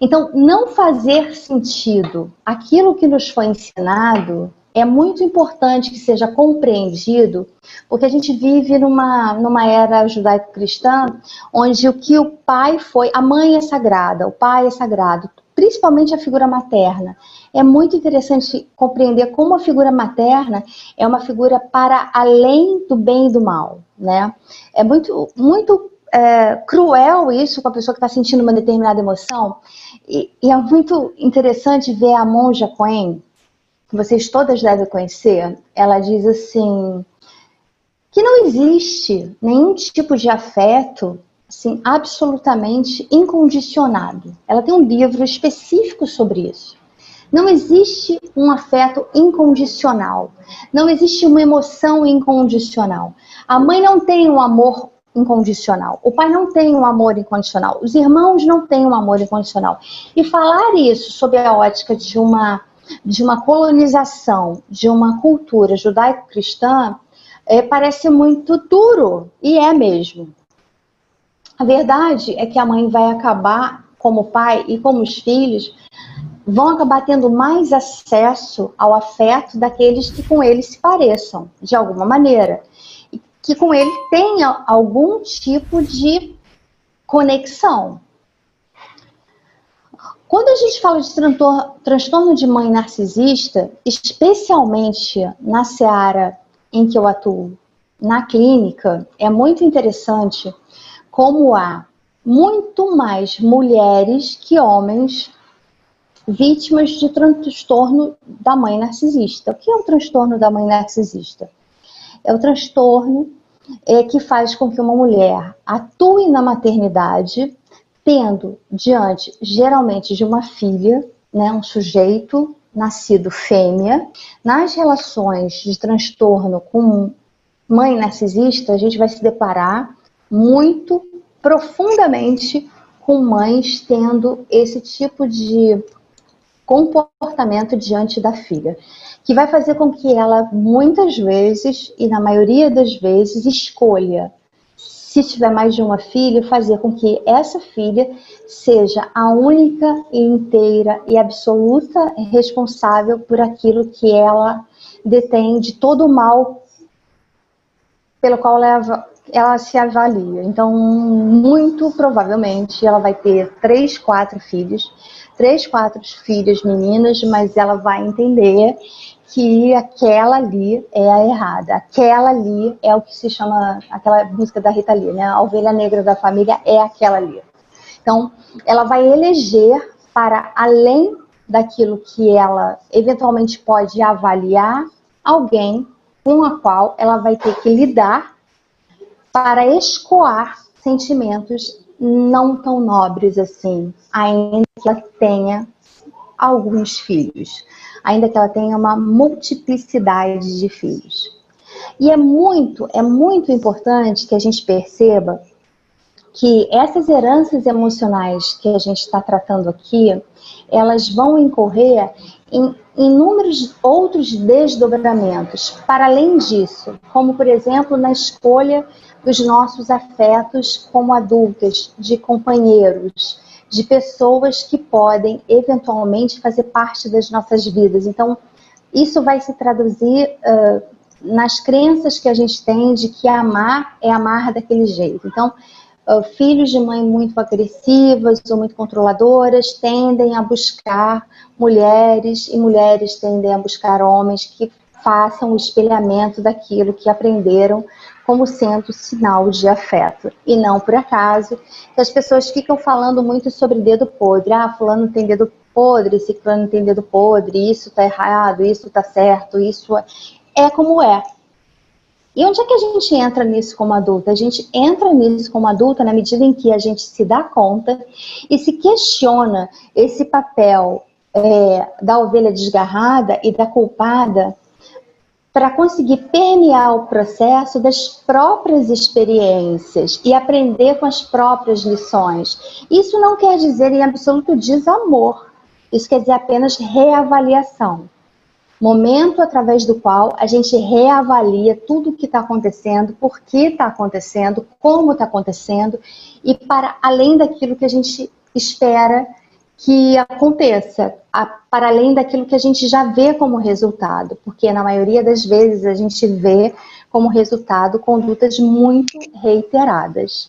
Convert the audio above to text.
Então, não fazer sentido aquilo que nos foi ensinado é muito importante que seja compreendido, porque a gente vive numa, numa era judaico-cristã onde o que o pai foi, a mãe é sagrada, o pai é sagrado, principalmente a figura materna. É muito interessante compreender como a figura materna é uma figura para além do bem e do mal, né? É muito, muito é, cruel isso com a pessoa que está sentindo uma determinada emoção. E, e, é muito interessante ver a monja Coen, que vocês todas devem conhecer. Ela diz assim que não existe nenhum tipo de afeto assim, absolutamente incondicionado. Ela tem um livro específico sobre isso. Não existe um afeto incondicional. Não existe uma emoção incondicional. A mãe não tem um amor incondicional. O pai não tem um amor incondicional. Os irmãos não têm um amor incondicional. E falar isso sob a ótica de uma de uma colonização, de uma cultura judaico-cristã, é, parece muito duro e é mesmo. A verdade é que a mãe vai acabar, como pai e como os filhos, vão acabar tendo mais acesso ao afeto daqueles que com eles se pareçam, de alguma maneira. Que com ele tenha algum tipo de conexão. Quando a gente fala de transtorno de mãe narcisista, especialmente na seara em que eu atuo, na clínica, é muito interessante como há muito mais mulheres que homens vítimas de transtorno da mãe narcisista. O que é o transtorno da mãe narcisista? É o transtorno é, que faz com que uma mulher atue na maternidade, tendo diante, geralmente, de uma filha, né, um sujeito nascido fêmea. Nas relações de transtorno com mãe narcisista, a gente vai se deparar muito profundamente com mães tendo esse tipo de comportamento diante da filha, que vai fazer com que ela muitas vezes e na maioria das vezes escolha se tiver mais de uma filha, fazer com que essa filha seja a única e inteira e absoluta responsável por aquilo que ela detém de todo o mal pelo qual ela, ela se avalia. Então, muito provavelmente, ela vai ter três, quatro filhos, três, quatro filhas meninas, mas ela vai entender que aquela ali é a errada, aquela ali é o que se chama, aquela música da Rita Lee, né? A ovelha negra da família é aquela ali. Então, ela vai eleger para além daquilo que ela eventualmente pode avaliar alguém com a qual ela vai ter que lidar para escoar sentimentos não tão nobres assim, ainda que ela tenha alguns filhos, ainda que ela tenha uma multiplicidade de filhos. E é muito, é muito importante que a gente perceba que essas heranças emocionais que a gente está tratando aqui, elas vão incorrer em inúmeros outros desdobramentos, para além disso, como por exemplo na escolha dos nossos afetos como adultas, de companheiros, de pessoas que podem eventualmente fazer parte das nossas vidas. Então, isso vai se traduzir uh, nas crenças que a gente tem de que amar é amar daquele jeito. Então, uh, filhos de mãe muito agressivas ou muito controladoras tendem a buscar mulheres e mulheres tendem a buscar homens que façam o espelhamento daquilo que aprenderam como sendo sinal de afeto. E não por acaso que as pessoas ficam falando muito sobre dedo podre. Ah, fulano tem dedo podre, fulano tem dedo podre, isso tá errado, isso tá certo, isso é, é como é. E onde é que a gente entra nisso como adulta? A gente entra nisso como adulta na medida em que a gente se dá conta e se questiona esse papel é, da ovelha desgarrada e da culpada para conseguir permear o processo das próprias experiências e aprender com as próprias lições. Isso não quer dizer em absoluto desamor, isso quer dizer apenas reavaliação. Momento através do qual a gente reavalia tudo o que está acontecendo, por que está acontecendo, como está acontecendo e para além daquilo que a gente espera que aconteça, a, para além daquilo que a gente já vê como resultado, porque na maioria das vezes a gente vê como resultado condutas muito reiteradas.